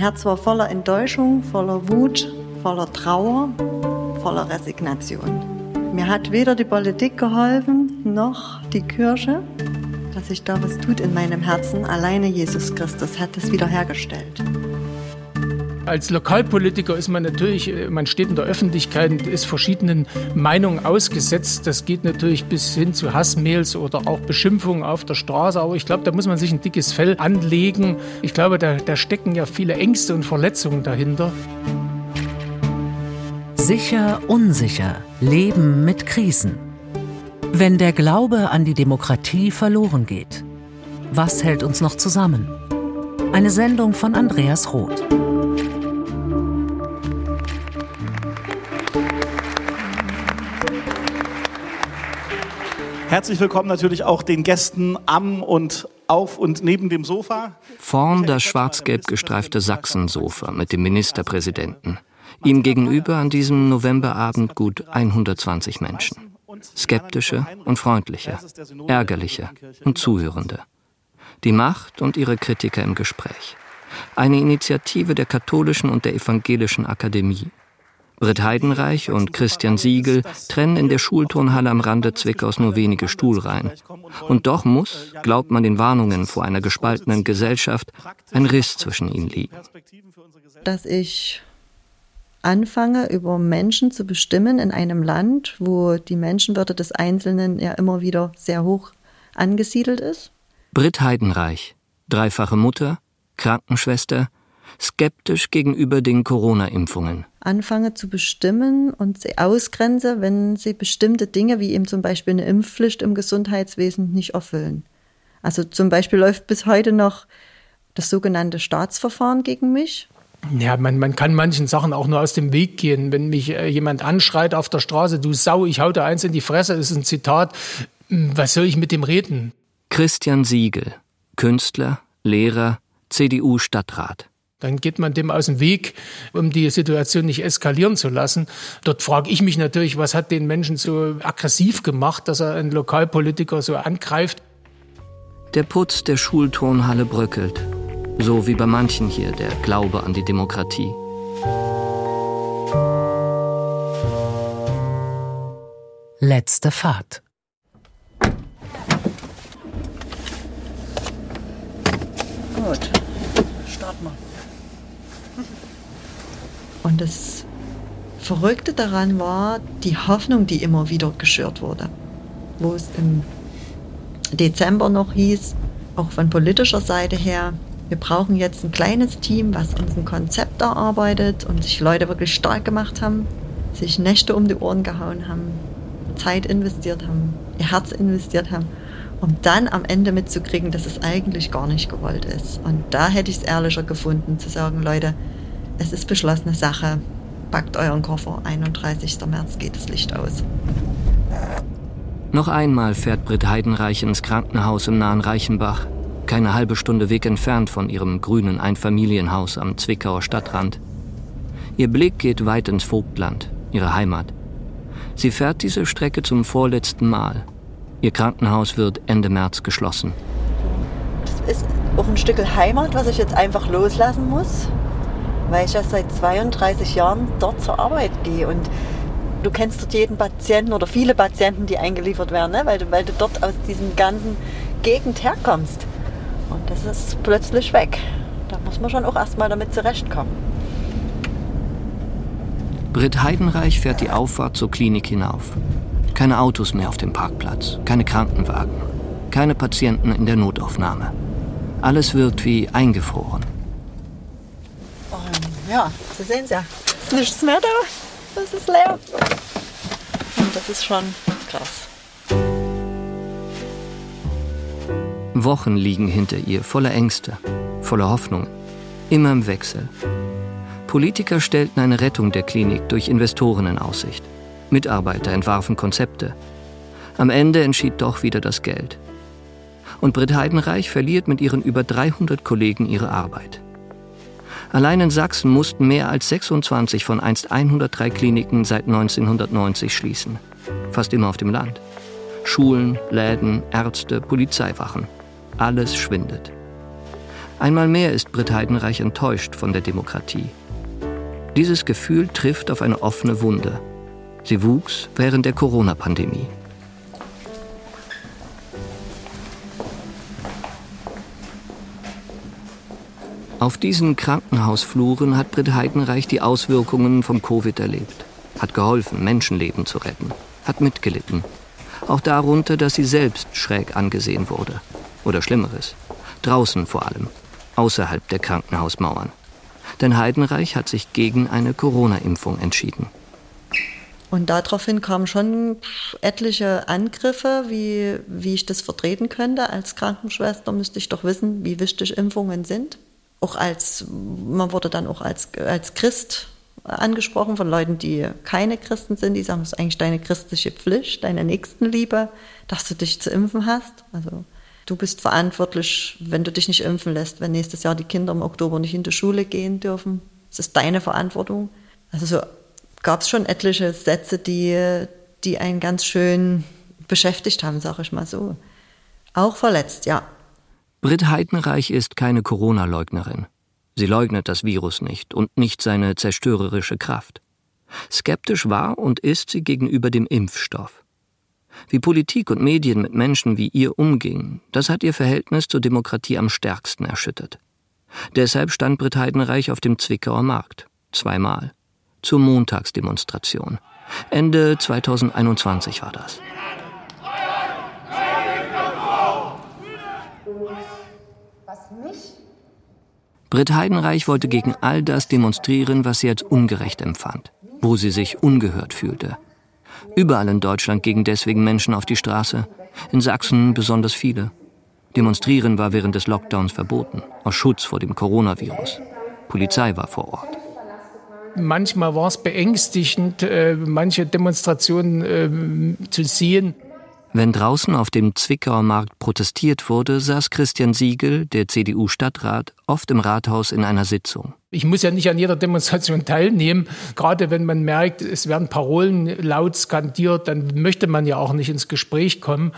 Herz war voller Enttäuschung, voller Wut, voller Trauer, voller Resignation. Mir hat weder die Politik geholfen, noch die Kirche, dass sich da was tut in meinem Herzen. Alleine Jesus Christus hat es wiederhergestellt. Als Lokalpolitiker ist man natürlich, äh, man steht in der Öffentlichkeit und ist verschiedenen Meinungen ausgesetzt. Das geht natürlich bis hin zu Hassmails oder auch Beschimpfungen auf der Straße. Aber ich glaube, da muss man sich ein dickes Fell anlegen. Ich glaube, da, da stecken ja viele Ängste und Verletzungen dahinter. Sicher, unsicher. Leben mit Krisen. Wenn der Glaube an die Demokratie verloren geht, was hält uns noch zusammen? Eine Sendung von Andreas Roth. Herzlich willkommen natürlich auch den Gästen am und auf und neben dem Sofa. Vorn das schwarz-gelb gestreifte Sachsensofa mit dem Ministerpräsidenten. Ihm gegenüber an diesem Novemberabend gut 120 Menschen. Skeptische und freundliche, ärgerliche und Zuhörende. Die Macht und ihre Kritiker im Gespräch. Eine Initiative der katholischen und der evangelischen Akademie. Britt Heidenreich und Christian Siegel trennen in der Schulturnhalle am Rande Zwickaus nur wenige Stuhlreihen. Und doch muss, glaubt man den Warnungen vor einer gespaltenen Gesellschaft, ein Riss zwischen ihnen liegen. Dass ich anfange, über Menschen zu bestimmen in einem Land, wo die Menschenwürde des Einzelnen ja immer wieder sehr hoch angesiedelt ist. Britt Heidenreich, dreifache Mutter, Krankenschwester, skeptisch gegenüber den Corona-Impfungen. Anfange zu bestimmen und sie ausgrenze, wenn sie bestimmte Dinge, wie eben zum Beispiel eine Impfpflicht im Gesundheitswesen, nicht erfüllen. Also zum Beispiel läuft bis heute noch das sogenannte Staatsverfahren gegen mich. Ja, man, man kann manchen Sachen auch nur aus dem Weg gehen. Wenn mich äh, jemand anschreit auf der Straße, du Sau, ich hau dir eins in die Fresse, ist ein Zitat. Hm, was soll ich mit dem reden? Christian Siegel, Künstler, Lehrer, CDU-Stadtrat. Dann geht man dem aus dem Weg, um die Situation nicht eskalieren zu lassen. Dort frage ich mich natürlich, was hat den Menschen so aggressiv gemacht, dass er einen Lokalpolitiker so angreift. Der Putz der Schulturnhalle bröckelt. So wie bei manchen hier der Glaube an die Demokratie. Letzte Fahrt. Gut, starten wir. Und das Verrückte daran war die Hoffnung, die immer wieder geschürt wurde. Wo es im Dezember noch hieß, auch von politischer Seite her, wir brauchen jetzt ein kleines Team, was uns ein Konzept erarbeitet und sich Leute wirklich stark gemacht haben, sich Nächte um die Ohren gehauen haben, Zeit investiert haben, ihr Herz investiert haben, um dann am Ende mitzukriegen, dass es eigentlich gar nicht gewollt ist. Und da hätte ich es ehrlicher gefunden, zu sagen, Leute, es ist beschlossene Sache. Packt euren Koffer. 31. März geht das Licht aus. Noch einmal fährt Britt Heidenreich ins Krankenhaus im nahen Reichenbach, keine halbe Stunde Weg entfernt von ihrem grünen Einfamilienhaus am Zwickauer Stadtrand. Ihr Blick geht weit ins Vogtland, ihre Heimat. Sie fährt diese Strecke zum vorletzten Mal. Ihr Krankenhaus wird Ende März geschlossen. Das ist auch ein Stück Heimat, was ich jetzt einfach loslassen muss weil ich ja seit 32 Jahren dort zur Arbeit gehe und du kennst dort jeden Patienten oder viele Patienten, die eingeliefert werden, ne? weil, du, weil du dort aus diesem ganzen Gegend herkommst. Und das ist plötzlich weg. Da muss man schon auch erstmal damit zurechtkommen. Britt Heidenreich fährt die Auffahrt zur Klinik hinauf. Keine Autos mehr auf dem Parkplatz, keine Krankenwagen, keine Patienten in der Notaufnahme. Alles wird wie eingefroren. Ja, Sie sehen es ja. Ist nichts mehr da. Das ist leer. Und das ist schon krass. Wochen liegen hinter ihr, voller Ängste, voller Hoffnung, immer im Wechsel. Politiker stellten eine Rettung der Klinik durch Investoren in Aussicht. Mitarbeiter entwarfen Konzepte. Am Ende entschied doch wieder das Geld. Und Britt Heidenreich verliert mit ihren über 300 Kollegen ihre Arbeit. Allein in Sachsen mussten mehr als 26 von einst 103 Kliniken seit 1990 schließen. Fast immer auf dem Land. Schulen, Läden, Ärzte, Polizeiwachen. Alles schwindet. Einmal mehr ist Britt Heidenreich enttäuscht von der Demokratie. Dieses Gefühl trifft auf eine offene Wunde. Sie wuchs während der Corona-Pandemie. Auf diesen Krankenhausfluren hat Britt Heidenreich die Auswirkungen von Covid erlebt, hat geholfen, Menschenleben zu retten, hat mitgelitten. Auch darunter, dass sie selbst schräg angesehen wurde. Oder Schlimmeres. Draußen vor allem, außerhalb der Krankenhausmauern. Denn Heidenreich hat sich gegen eine Corona-Impfung entschieden. Und daraufhin kamen schon etliche Angriffe, wie, wie ich das vertreten könnte. Als Krankenschwester müsste ich doch wissen, wie wichtig Impfungen sind auch als, man wurde dann auch als, als Christ angesprochen von Leuten, die keine Christen sind, die sagen, es ist eigentlich deine christliche Pflicht, deine Nächstenliebe, dass du dich zu impfen hast. Also du bist verantwortlich, wenn du dich nicht impfen lässt, wenn nächstes Jahr die Kinder im Oktober nicht in die Schule gehen dürfen. Es ist deine Verantwortung. Also so gab es schon etliche Sätze, die, die einen ganz schön beschäftigt haben, sage ich mal so. Auch verletzt, ja. Britt Heidenreich ist keine Corona-Leugnerin. Sie leugnet das Virus nicht und nicht seine zerstörerische Kraft. Skeptisch war und ist sie gegenüber dem Impfstoff. Wie Politik und Medien mit Menschen wie ihr umgingen, das hat ihr Verhältnis zur Demokratie am stärksten erschüttert. Deshalb stand Britt Heidenreich auf dem Zwickauer Markt. Zweimal. Zur Montagsdemonstration. Ende 2021 war das. Britt Heidenreich wollte gegen all das demonstrieren, was sie als ungerecht empfand, wo sie sich ungehört fühlte. Überall in Deutschland gingen deswegen Menschen auf die Straße, in Sachsen besonders viele. Demonstrieren war während des Lockdowns verboten, aus Schutz vor dem Coronavirus. Polizei war vor Ort. Manchmal war es beängstigend, äh, manche Demonstrationen äh, zu sehen. Wenn draußen auf dem Zwickauer Markt protestiert wurde, saß Christian Siegel, der CDU-Stadtrat, oft im Rathaus in einer Sitzung. Ich muss ja nicht an jeder Demonstration teilnehmen. Gerade wenn man merkt, es werden Parolen laut skandiert, dann möchte man ja auch nicht ins Gespräch kommen.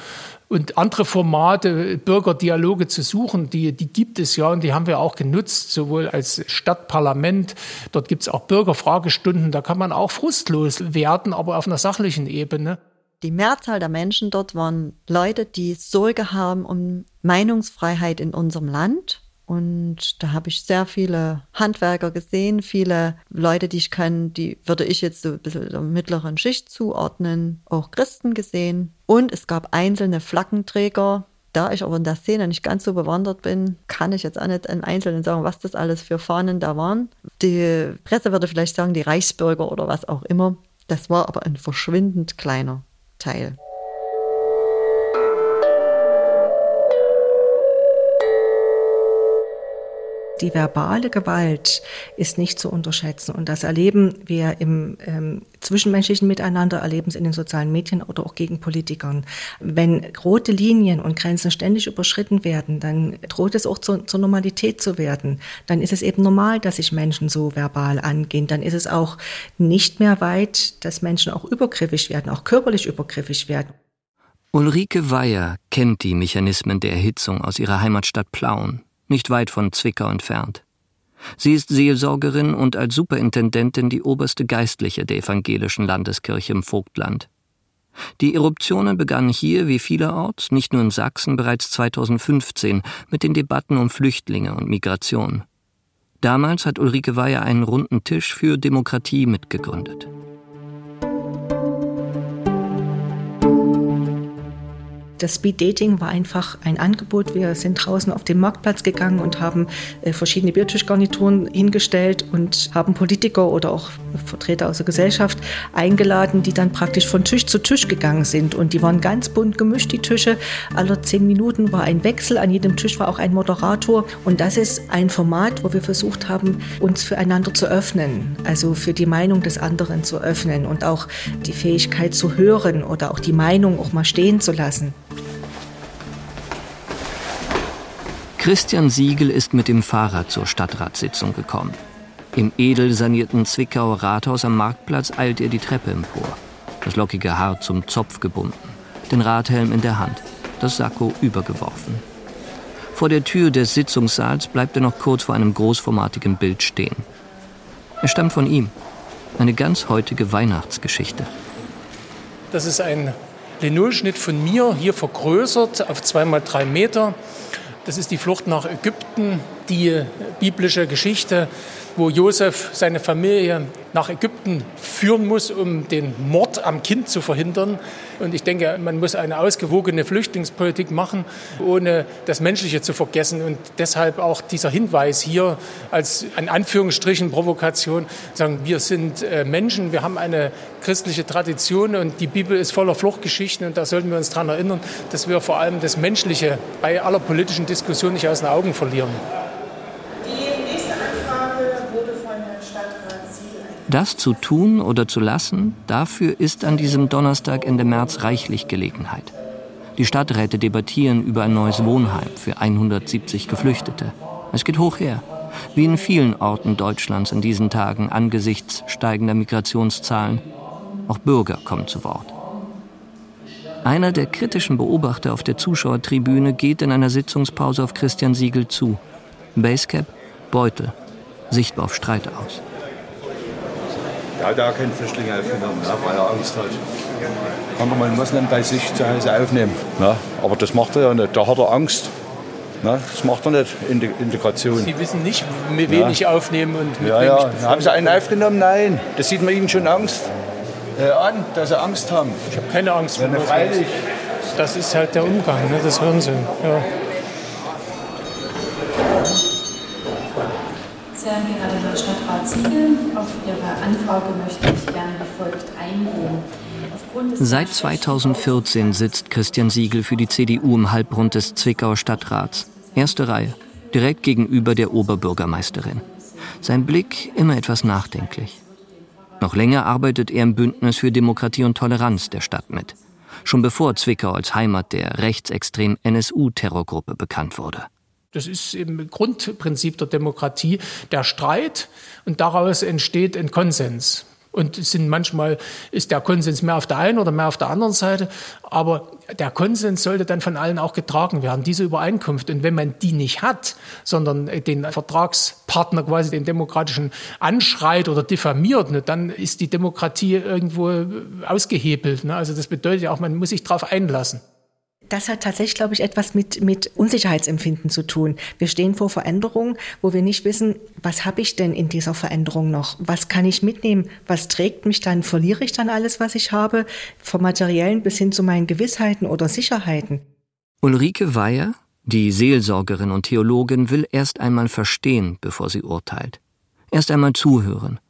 Und andere Formate, Bürgerdialoge zu suchen, die, die gibt es ja und die haben wir auch genutzt, sowohl als Stadtparlament. Dort gibt es auch Bürgerfragestunden, da kann man auch frustlos werden, aber auf einer sachlichen Ebene. Die Mehrzahl der Menschen dort waren Leute, die Sorge haben um Meinungsfreiheit in unserem Land. Und da habe ich sehr viele Handwerker gesehen, viele Leute, die ich kenne, die würde ich jetzt so ein bisschen der mittleren Schicht zuordnen, auch Christen gesehen. Und es gab einzelne Flaggenträger. Da ich aber in der Szene nicht ganz so bewandert bin, kann ich jetzt auch nicht im Einzelnen sagen, was das alles für Fahnen da waren. Die Presse würde vielleicht sagen, die Reichsbürger oder was auch immer. Das war aber ein verschwindend kleiner Teil. Die verbale Gewalt ist nicht zu unterschätzen. Und das erleben wir im ähm, zwischenmenschlichen Miteinander, erleben es in den sozialen Medien oder auch gegen Politikern. Wenn rote Linien und Grenzen ständig überschritten werden, dann droht es auch zu, zur Normalität zu werden. Dann ist es eben normal, dass sich Menschen so verbal angehen. Dann ist es auch nicht mehr weit, dass Menschen auch übergriffig werden, auch körperlich übergriffig werden. Ulrike Weyer kennt die Mechanismen der Erhitzung aus ihrer Heimatstadt Plauen, nicht weit von Zwickau entfernt. Sie ist Seelsorgerin und als Superintendentin die oberste Geistliche der evangelischen Landeskirche im Vogtland. Die Eruptionen begannen hier wie vielerorts, nicht nur in Sachsen, bereits 2015 mit den Debatten um Flüchtlinge und Migration. Damals hat Ulrike Weyer einen runden Tisch für Demokratie mitgegründet. Das Speed Dating war einfach ein Angebot. Wir sind draußen auf den Marktplatz gegangen und haben äh, verschiedene Biertischgarnituren hingestellt und haben Politiker oder auch Vertreter aus der Gesellschaft eingeladen, die dann praktisch von Tisch zu Tisch gegangen sind. Und die waren ganz bunt gemischt, die Tische. Alle zehn Minuten war ein Wechsel. An jedem Tisch war auch ein Moderator. Und das ist ein Format, wo wir versucht haben, uns füreinander zu öffnen. Also für die Meinung des anderen zu öffnen und auch die Fähigkeit zu hören oder auch die Meinung auch mal stehen zu lassen. Christian Siegel ist mit dem Fahrrad zur Stadtratssitzung gekommen. Im edel sanierten Zwickauer Rathaus am Marktplatz eilt er die Treppe empor. Das lockige Haar zum Zopf gebunden, den Radhelm in der Hand, das Sakko übergeworfen. Vor der Tür des Sitzungssaals bleibt er noch kurz vor einem großformatigen Bild stehen. Es stammt von ihm. Eine ganz heutige Weihnachtsgeschichte. Das ist ein Linolschnitt von mir, hier vergrößert auf zweimal drei Meter. Das ist die Flucht nach Ägypten, die biblische Geschichte wo Josef seine Familie nach Ägypten führen muss, um den Mord am Kind zu verhindern. Und ich denke, man muss eine ausgewogene Flüchtlingspolitik machen, ohne das Menschliche zu vergessen. Und deshalb auch dieser Hinweis hier als an Anführungsstrichen Provokation, sagen, wir sind äh, Menschen, wir haben eine christliche Tradition und die Bibel ist voller Fluchtgeschichten und da sollten wir uns daran erinnern, dass wir vor allem das Menschliche bei aller politischen Diskussion nicht aus den Augen verlieren. Das zu tun oder zu lassen, dafür ist an diesem Donnerstag Ende März reichlich Gelegenheit. Die Stadträte debattieren über ein neues Wohnheim für 170 Geflüchtete. Es geht hoch her, wie in vielen Orten Deutschlands in diesen Tagen angesichts steigender Migrationszahlen. Auch Bürger kommen zu Wort. Einer der kritischen Beobachter auf der Zuschauertribüne geht in einer Sitzungspause auf Christian Siegel zu. Basecap, Beutel, sichtbar auf Streit aus. Er hat auch keinen Flüchtling aufgenommen, ne, weil er Angst hat. Kann man einen Moslem bei sich zu Hause aufnehmen. Ne? Aber das macht er ja nicht. Da hat er Angst. Ne? Das macht er nicht, Integration. Sie wissen nicht, mit wem ich aufnehmen und mit ja, wem ja. ich Haben Sie einen aufgenommen? Nein. Das sieht man Ihnen schon Angst äh, an, dass Sie Angst haben. Ich habe keine Angst vor Freilich. Das ist halt der Umgang, ne? das hören Sie. Ja. Stadtrat Siegel, auf Ihre Anfrage möchte ich gerne wie folgt eingehen. Seit 2014 sitzt Christian Siegel für die CDU im Halbrund des Zwickauer Stadtrats. Erste Reihe, direkt gegenüber der Oberbürgermeisterin. Sein Blick immer etwas nachdenklich. Noch länger arbeitet er im Bündnis für Demokratie und Toleranz der Stadt mit. Schon bevor Zwickau als Heimat der rechtsextremen NSU-Terrorgruppe bekannt wurde. Das ist eben Grundprinzip der Demokratie, der Streit und daraus entsteht ein Konsens. Und es sind manchmal ist der Konsens mehr auf der einen oder mehr auf der anderen Seite, aber der Konsens sollte dann von allen auch getragen werden, diese Übereinkunft. Und wenn man die nicht hat, sondern den Vertragspartner quasi den demokratischen anschreit oder diffamiert, ne, dann ist die Demokratie irgendwo ausgehebelt. Ne? Also das bedeutet ja auch, man muss sich darauf einlassen. Das hat tatsächlich, glaube ich, etwas mit, mit Unsicherheitsempfinden zu tun. Wir stehen vor Veränderungen, wo wir nicht wissen, was habe ich denn in dieser Veränderung noch? Was kann ich mitnehmen? Was trägt mich dann? Verliere ich dann alles, was ich habe? Vom Materiellen bis hin zu meinen Gewissheiten oder Sicherheiten. Ulrike Weyer, die Seelsorgerin und Theologin, will erst einmal verstehen, bevor sie urteilt. Erst einmal zuhören.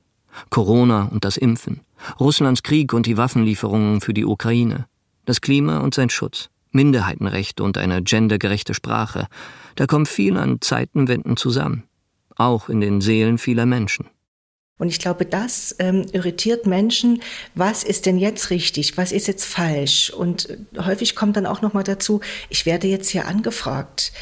Corona und das Impfen, Russlands Krieg und die Waffenlieferungen für die Ukraine, das Klima und sein Schutz. Minderheitenrechte und eine gendergerechte Sprache. Da kommt viel an Zeitenwenden zusammen. Auch in den Seelen vieler Menschen. Und ich glaube, das ähm, irritiert Menschen. Was ist denn jetzt richtig? Was ist jetzt falsch? Und häufig kommt dann auch noch mal dazu: Ich werde jetzt hier angefragt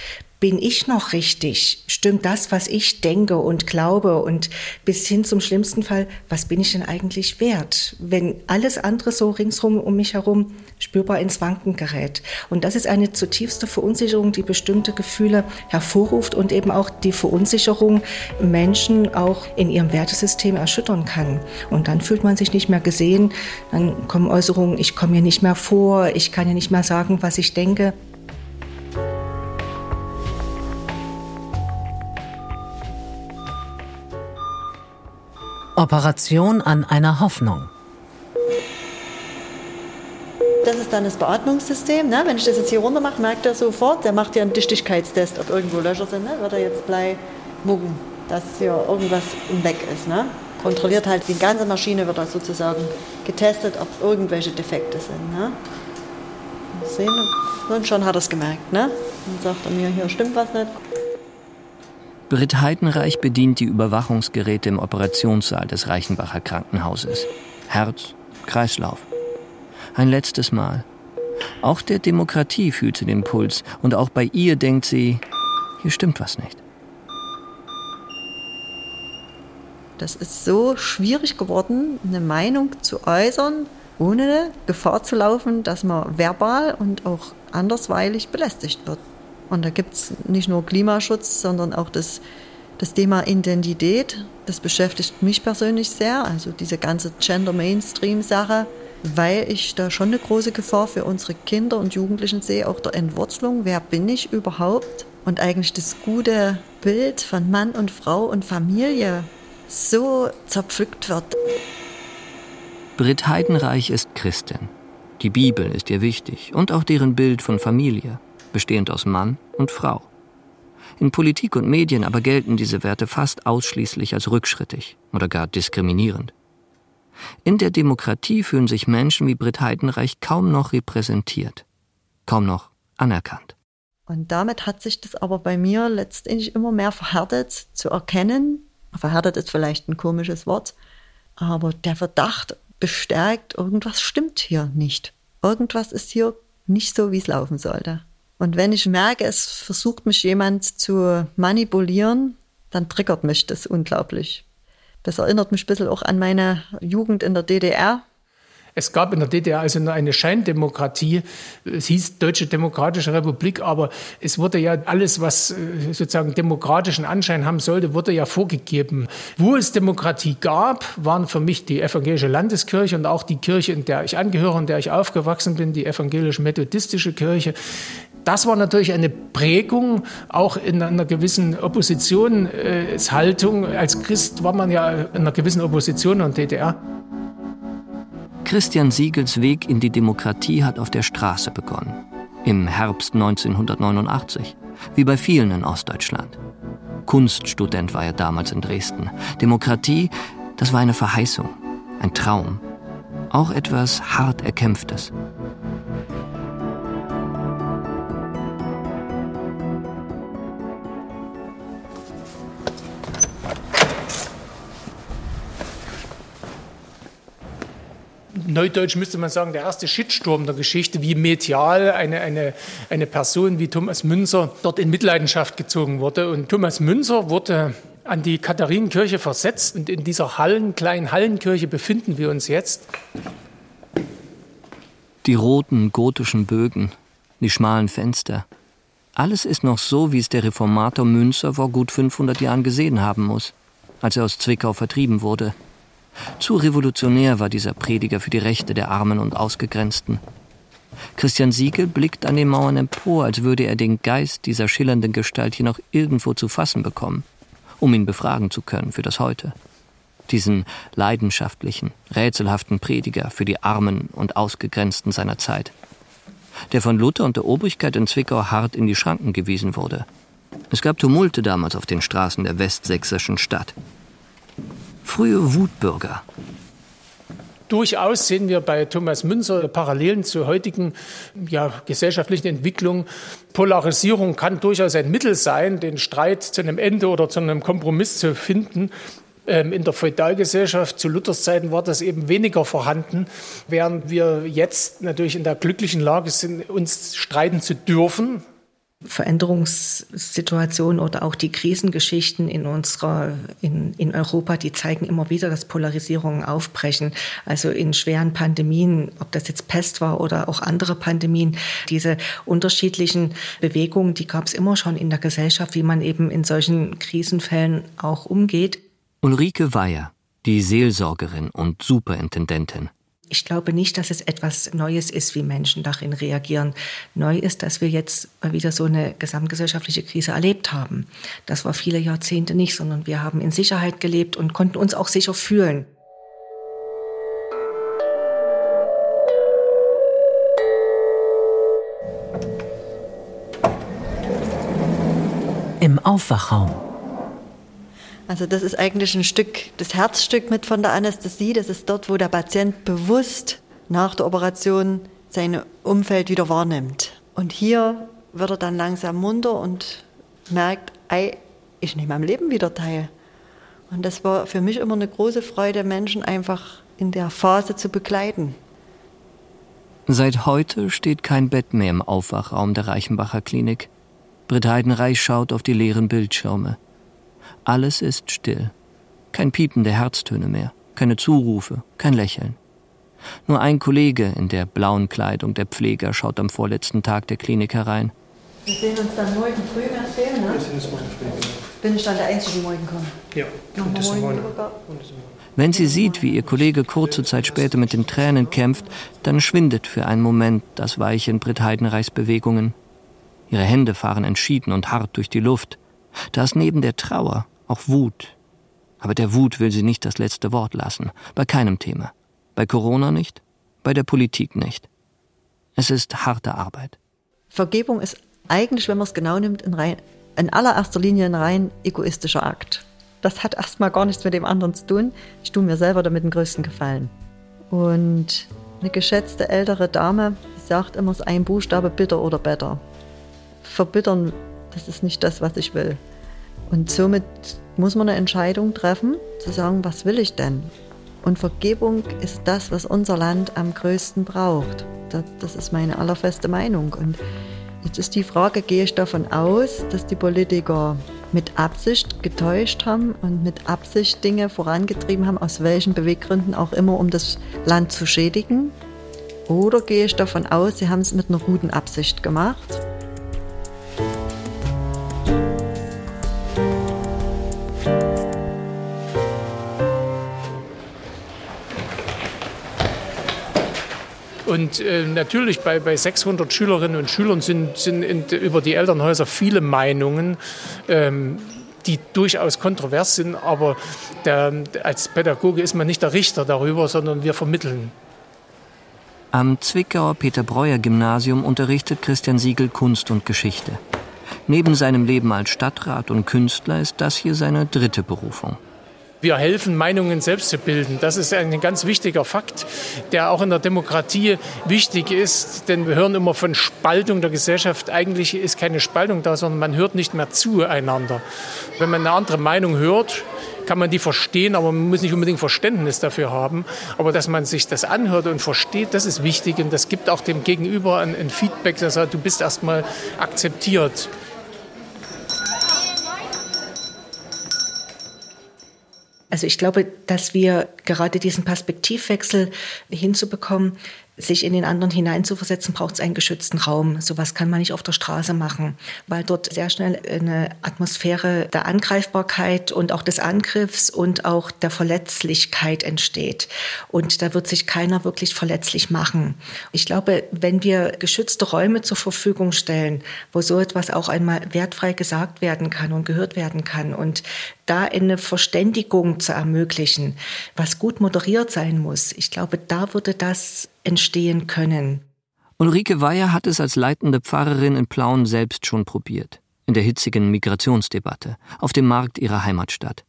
bin ich noch richtig? Stimmt das, was ich denke und glaube? Und bis hin zum schlimmsten Fall, was bin ich denn eigentlich wert, wenn alles andere so ringsrum um mich herum spürbar ins Wanken gerät? Und das ist eine zutiefste Verunsicherung, die bestimmte Gefühle hervorruft und eben auch die Verunsicherung Menschen auch in ihrem Wertesystem erschüttern kann. Und dann fühlt man sich nicht mehr gesehen, dann kommen Äußerungen, ich komme hier nicht mehr vor, ich kann hier nicht mehr sagen, was ich denke. Operation an einer Hoffnung. Das ist dann das Beatmungssystem. Ne? Wenn ich das jetzt hier runter mache, merkt er sofort, der macht ja einen Dichtigkeitstest, ob irgendwo Löcher sind. Ne? Wird er jetzt gleich mucken, dass hier irgendwas weg ist. Ne? Kontrolliert halt die ganze Maschine, wird da sozusagen getestet, ob irgendwelche Defekte sind. Ne? Sehen und schon hat er es gemerkt. Ne? Dann sagt er mir, hier stimmt was nicht. Britt Heidenreich bedient die Überwachungsgeräte im Operationssaal des Reichenbacher Krankenhauses. Herz, Kreislauf. Ein letztes Mal. Auch der Demokratie fühlt sie den Puls und auch bei ihr denkt sie, hier stimmt was nicht. Das ist so schwierig geworden, eine Meinung zu äußern, ohne Gefahr zu laufen, dass man verbal und auch andersweilig belästigt wird. Und da gibt es nicht nur Klimaschutz, sondern auch das, das Thema Identität. Das beschäftigt mich persönlich sehr. Also diese ganze Gender-Mainstream-Sache, weil ich da schon eine große Gefahr für unsere Kinder und Jugendlichen sehe, auch der Entwurzelung. Wer bin ich überhaupt? Und eigentlich das gute Bild von Mann und Frau und Familie so zerpflückt wird. Britt Heidenreich ist Christin. Die Bibel ist ihr wichtig und auch deren Bild von Familie, bestehend aus Mann und Frau. In Politik und Medien aber gelten diese Werte fast ausschließlich als rückschrittig oder gar diskriminierend. In der Demokratie fühlen sich Menschen wie Britt Heidenreich kaum noch repräsentiert, kaum noch anerkannt. Und damit hat sich das aber bei mir letztendlich immer mehr verhärtet zu erkennen. Verhärtet ist vielleicht ein komisches Wort, aber der Verdacht bestärkt, irgendwas stimmt hier nicht. Irgendwas ist hier nicht so, wie es laufen sollte. Und wenn ich merke, es versucht mich jemand zu manipulieren, dann triggert mich das unglaublich. Das erinnert mich ein bisschen auch an meine Jugend in der DDR. Es gab in der DDR also nur eine Scheindemokratie. Es hieß Deutsche Demokratische Republik, aber es wurde ja alles, was äh, sozusagen demokratischen Anschein haben sollte, wurde ja vorgegeben. Wo es Demokratie gab, waren für mich die evangelische Landeskirche und auch die Kirche, in der ich angehöre, in der ich aufgewachsen bin, die evangelisch-methodistische Kirche. Das war natürlich eine Prägung, auch in einer gewissen Oppositionshaltung. Als Christ war man ja in einer gewissen Opposition an DDR. Christian Siegels Weg in die Demokratie hat auf der Straße begonnen. Im Herbst 1989, wie bei vielen in Ostdeutschland. Kunststudent war er damals in Dresden. Demokratie, das war eine Verheißung, ein Traum. Auch etwas hart Erkämpftes. Neudeutsch müsste man sagen, der erste Shitsturm der Geschichte, wie medial eine, eine, eine Person wie Thomas Münzer dort in Mitleidenschaft gezogen wurde. Und Thomas Münzer wurde an die Katharinenkirche versetzt und in dieser Hallen, kleinen Hallenkirche befinden wir uns jetzt. Die roten gotischen Bögen, die schmalen Fenster. Alles ist noch so, wie es der Reformator Münzer vor gut 500 Jahren gesehen haben muss, als er aus Zwickau vertrieben wurde. Zu revolutionär war dieser Prediger für die Rechte der Armen und Ausgegrenzten. Christian Siegel blickt an den Mauern empor, als würde er den Geist dieser schillernden Gestalt hier noch irgendwo zu fassen bekommen, um ihn befragen zu können für das Heute. Diesen leidenschaftlichen, rätselhaften Prediger für die Armen und Ausgegrenzten seiner Zeit, der von Luther und der Obrigkeit in Zwickau hart in die Schranken gewiesen wurde. Es gab Tumulte damals auf den Straßen der westsächsischen Stadt frühe Wutbürger. Durchaus sehen wir bei Thomas Münzer Parallelen zur heutigen ja, gesellschaftlichen Entwicklung. Polarisierung kann durchaus ein Mittel sein, den Streit zu einem Ende oder zu einem Kompromiss zu finden. Ähm, in der Feudalgesellschaft zu Luthers Zeiten war das eben weniger vorhanden, während wir jetzt natürlich in der glücklichen Lage sind, uns streiten zu dürfen. Veränderungssituationen oder auch die Krisengeschichten in unserer, in, in Europa, die zeigen immer wieder, dass Polarisierungen aufbrechen. Also in schweren Pandemien, ob das jetzt Pest war oder auch andere Pandemien, diese unterschiedlichen Bewegungen, die gab es immer schon in der Gesellschaft, wie man eben in solchen Krisenfällen auch umgeht. Ulrike Weyer, die Seelsorgerin und Superintendentin. Ich glaube nicht, dass es etwas Neues ist, wie Menschen darin reagieren. Neu ist, dass wir jetzt mal wieder so eine gesamtgesellschaftliche Krise erlebt haben. Das war viele Jahrzehnte nicht, sondern wir haben in Sicherheit gelebt und konnten uns auch sicher fühlen. Im Aufwachraum. Also das ist eigentlich ein Stück, das Herzstück mit von der Anästhesie. Das ist dort, wo der Patient bewusst nach der Operation sein Umfeld wieder wahrnimmt. Und hier wird er dann langsam munter und merkt, ey, ich nehme am Leben wieder teil. Und das war für mich immer eine große Freude, Menschen einfach in der Phase zu begleiten. Seit heute steht kein Bett mehr im Aufwachraum der Reichenbacher Klinik. Britt Heidenreich schaut auf die leeren Bildschirme. Alles ist still. Kein Piepen der Herztöne mehr, keine Zurufe, kein Lächeln. Nur ein Kollege in der blauen Kleidung der Pfleger schaut am vorletzten Tag der Klinik herein. Wir sehen uns dann morgen früh, erzählen, ne? Wir sehen uns morgen früh, genau. Bin ich dann der Einzige, die morgen kommt? Ja, und das morgen. Wenn sie sieht, wie ihr Kollege kurze Zeit später mit den Tränen kämpft, dann schwindet für einen Moment das Weiche in Britt Heidenreichs Bewegungen. Ihre Hände fahren entschieden und hart durch die Luft. Da ist neben der Trauer auch Wut. Aber der Wut will sie nicht das letzte Wort lassen. Bei keinem Thema. Bei Corona nicht, bei der Politik nicht. Es ist harte Arbeit. Vergebung ist eigentlich, wenn man es genau nimmt, in, rein, in allererster Linie ein rein egoistischer Akt. Das hat erstmal gar nichts mit dem anderen zu tun. Ich tue mir selber damit den größten Gefallen. Und eine geschätzte ältere Dame, sagt immer, es ein Buchstabe bitter oder better. Verbittern, das ist nicht das, was ich will. Und somit muss man eine Entscheidung treffen, zu sagen, was will ich denn? Und Vergebung ist das, was unser Land am größten braucht. Das, das ist meine allerfeste Meinung. Und jetzt ist die Frage, gehe ich davon aus, dass die Politiker mit Absicht getäuscht haben und mit Absicht Dinge vorangetrieben haben, aus welchen Beweggründen auch immer, um das Land zu schädigen? Oder gehe ich davon aus, sie haben es mit einer guten Absicht gemacht? Und äh, natürlich bei, bei 600 Schülerinnen und Schülern sind, sind in, über die Elternhäuser viele Meinungen. Ähm, die durchaus kontrovers sind, aber der, als Pädagoge ist man nicht der Richter darüber, sondern wir vermitteln. Am Zwickauer Peter-Breuer-Gymnasium unterrichtet Christian Siegel Kunst und Geschichte. Neben seinem Leben als Stadtrat und Künstler ist das hier seine dritte Berufung. Wir helfen, Meinungen selbst zu bilden. Das ist ein ganz wichtiger Fakt, der auch in der Demokratie wichtig ist. Denn wir hören immer von Spaltung der Gesellschaft. Eigentlich ist keine Spaltung da, sondern man hört nicht mehr zueinander. Wenn man eine andere Meinung hört, kann man die verstehen, aber man muss nicht unbedingt Verständnis dafür haben. Aber dass man sich das anhört und versteht, das ist wichtig. Und das gibt auch dem Gegenüber ein, Feedback, das sagt, du bist erstmal akzeptiert. Also ich glaube, dass wir gerade diesen Perspektivwechsel hinzubekommen, sich in den anderen hineinzuversetzen, braucht es einen geschützten Raum. Sowas kann man nicht auf der Straße machen, weil dort sehr schnell eine Atmosphäre der Angreifbarkeit und auch des Angriffs und auch der Verletzlichkeit entsteht. Und da wird sich keiner wirklich verletzlich machen. Ich glaube, wenn wir geschützte Räume zur Verfügung stellen, wo so etwas auch einmal wertfrei gesagt werden kann und gehört werden kann und da eine Verständigung zu ermöglichen, was gut moderiert sein muss, ich glaube, da würde das entstehen können. Ulrike Weyer hat es als leitende Pfarrerin in Plauen selbst schon probiert. In der hitzigen Migrationsdebatte, auf dem Markt ihrer Heimatstadt.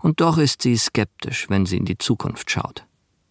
Und doch ist sie skeptisch, wenn sie in die Zukunft schaut.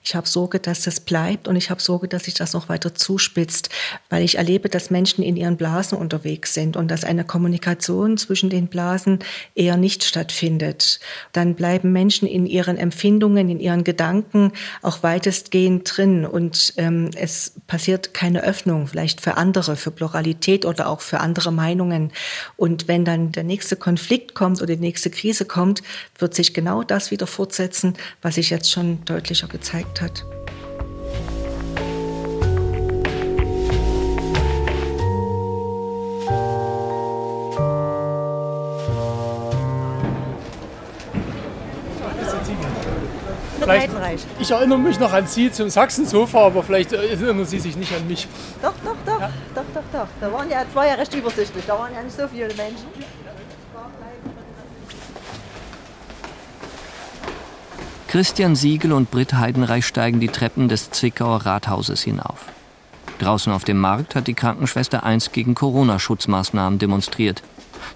Ich habe Sorge, dass das bleibt und ich habe Sorge, dass sich das noch weiter zuspitzt, weil ich erlebe, dass Menschen in ihren Blasen unterwegs sind und dass eine Kommunikation zwischen den Blasen eher nicht stattfindet. Dann bleiben Menschen in ihren Empfindungen, in ihren Gedanken auch weitestgehend drin und ähm, es passiert keine Öffnung, vielleicht für andere, für Pluralität oder auch für andere Meinungen. Und wenn dann der nächste Konflikt kommt oder die nächste Krise kommt, wird sich genau das wieder fortsetzen, was ich jetzt schon deutlicher gezeigt gesagt hat. Vielleicht, ich erinnere mich noch an Sie zum Sachsensofa, aber vielleicht erinnern Sie sich nicht an mich. Doch, doch, doch, ja? doch, doch, doch. Da waren ja, das war ja recht übersichtlich. Da waren ja nicht so viele Menschen. Christian Siegel und Britt Heidenreich steigen die Treppen des Zwickauer Rathauses hinauf. Draußen auf dem Markt hat die Krankenschwester einst gegen Corona-Schutzmaßnahmen demonstriert.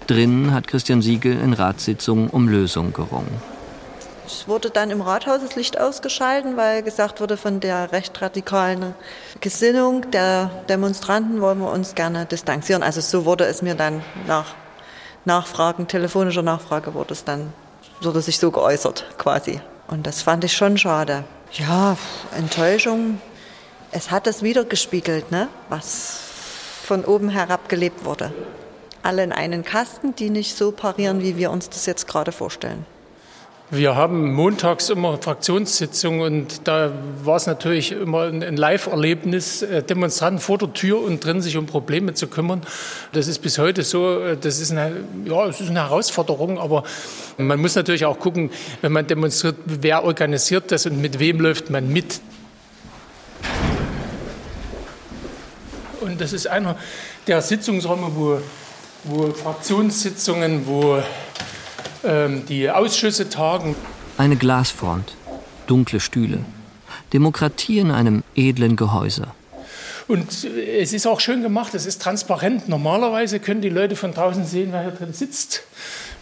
Drinnen hat Christian Siegel in Ratssitzungen um Lösungen gerungen. Es wurde dann im Rathaus das Licht ausgeschalten, weil gesagt wurde, von der recht radikalen Gesinnung der Demonstranten wollen wir uns gerne distanzieren. Also so wurde es mir dann nach Nachfragen, telefonischer Nachfrage wurde es dann, wurde sich so geäußert quasi. Und das fand ich schon schade. Ja, Enttäuschung. Es hat das wiedergespiegelt, ne? was von oben herab gelebt wurde. Alle in einen Kasten, die nicht so parieren, wie wir uns das jetzt gerade vorstellen. Wir haben montags immer Fraktionssitzungen und da war es natürlich immer ein Live-Erlebnis, äh, Demonstranten vor der Tür und drin sich um Probleme zu kümmern. Das ist bis heute so, äh, das ist eine, ja, es ist eine Herausforderung, aber man muss natürlich auch gucken, wenn man demonstriert, wer organisiert das und mit wem läuft man mit. Und das ist einer der Sitzungsräume, wo, wo Fraktionssitzungen, wo ähm, die Ausschüsse tagen. Eine Glasfront, dunkle Stühle, Demokratie in einem edlen Gehäuse. Und äh, es ist auch schön gemacht, es ist transparent. Normalerweise können die Leute von draußen sehen, wer hier drin sitzt,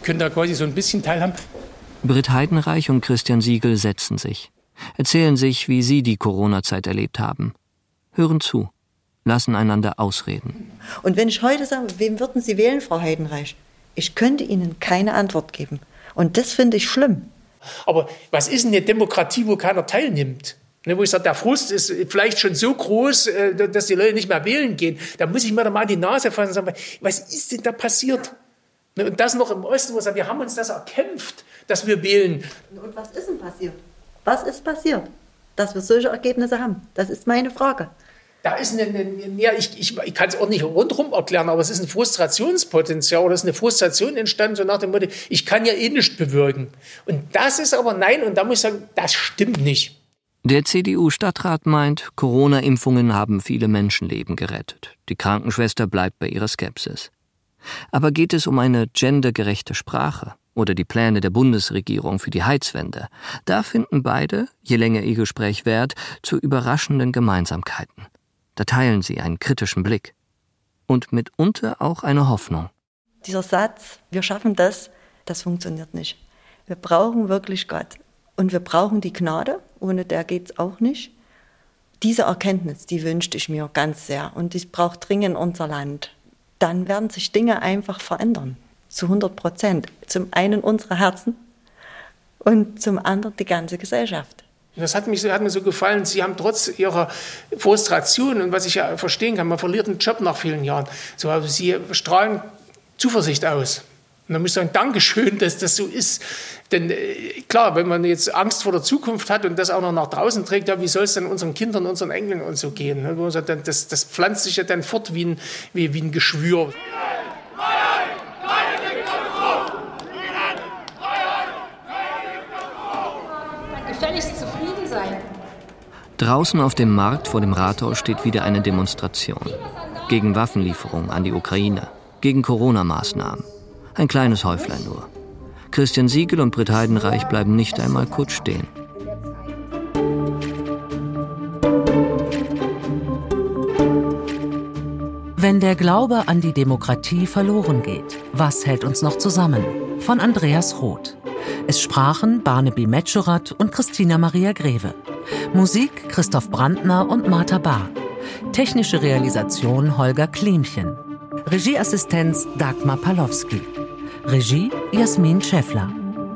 können da quasi so ein bisschen teilhaben. Britt Heidenreich und Christian Siegel setzen sich, erzählen sich, wie sie die Corona-Zeit erlebt haben, hören zu, lassen einander ausreden. Und wenn ich heute sage, wem würden Sie wählen, Frau Heidenreich? Ich könnte Ihnen keine Antwort geben. Und das finde ich schlimm. Aber was ist denn eine Demokratie, wo keiner teilnimmt? Ne, wo ich sage, der Frust ist vielleicht schon so groß, äh, dass die Leute nicht mehr wählen gehen. Da muss ich mir doch mal die Nase fassen und sagen, was ist denn da passiert? Ne, und das noch im Osten, wo wir sagen, wir haben uns das erkämpft, dass wir wählen. Und was ist denn passiert? Was ist passiert, dass wir solche Ergebnisse haben? Das ist meine Frage da ist eine, ja, ich, ich, ich kann es auch nicht rundherum erklären, aber es ist ein Frustrationspotenzial oder es ist eine Frustration entstanden, so nach dem Motto, ich kann ja eh nichts bewirken. Und das ist aber nein, und da muss ich sagen, das stimmt nicht. Der CDU-Stadtrat meint, Corona-Impfungen haben viele Menschenleben gerettet. Die Krankenschwester bleibt bei ihrer Skepsis. Aber geht es um eine gendergerechte Sprache oder die Pläne der Bundesregierung für die Heizwende, da finden beide, je länger ihr Gespräch währt, zu überraschenden Gemeinsamkeiten. Da teilen sie einen kritischen Blick und mitunter auch eine Hoffnung. Dieser Satz, wir schaffen das, das funktioniert nicht. Wir brauchen wirklich Gott und wir brauchen die Gnade, ohne der geht es auch nicht. Diese Erkenntnis, die wünschte ich mir ganz sehr und die braucht dringend unser Land. Dann werden sich Dinge einfach verändern, zu 100 Prozent. Zum einen unsere Herzen und zum anderen die ganze Gesellschaft. Das hat, mich, hat mir so gefallen. Sie haben trotz Ihrer Frustration und was ich ja verstehen kann, man verliert einen Job nach vielen Jahren. So, aber Sie strahlen Zuversicht aus. Und dann muss ich sagen, Dankeschön, dass das so ist. Denn äh, klar, wenn man jetzt Angst vor der Zukunft hat und das auch noch nach draußen trägt, ja, wie soll es denn unseren Kindern, unseren Enkeln und so gehen? Das, das pflanzt sich ja dann fort wie ein, wie, wie ein Geschwür. Draußen auf dem Markt vor dem Rathaus steht wieder eine Demonstration. Gegen Waffenlieferungen an die Ukraine, gegen Corona-Maßnahmen. Ein kleines Häuflein nur. Christian Siegel und Britt Heidenreich bleiben nicht einmal kurz stehen. Wenn der Glaube an die Demokratie verloren geht, was hält uns noch zusammen? Von Andreas Roth. Es sprachen Barnaby Metschurat und Christina Maria Greve. Musik Christoph Brandner und Martha Bahr. Technische Realisation Holger Klimchen. Regieassistenz Dagmar Palowski. Regie Jasmin Schäffler.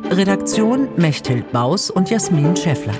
Redaktion Mechthild Baus und Jasmin Schäffler.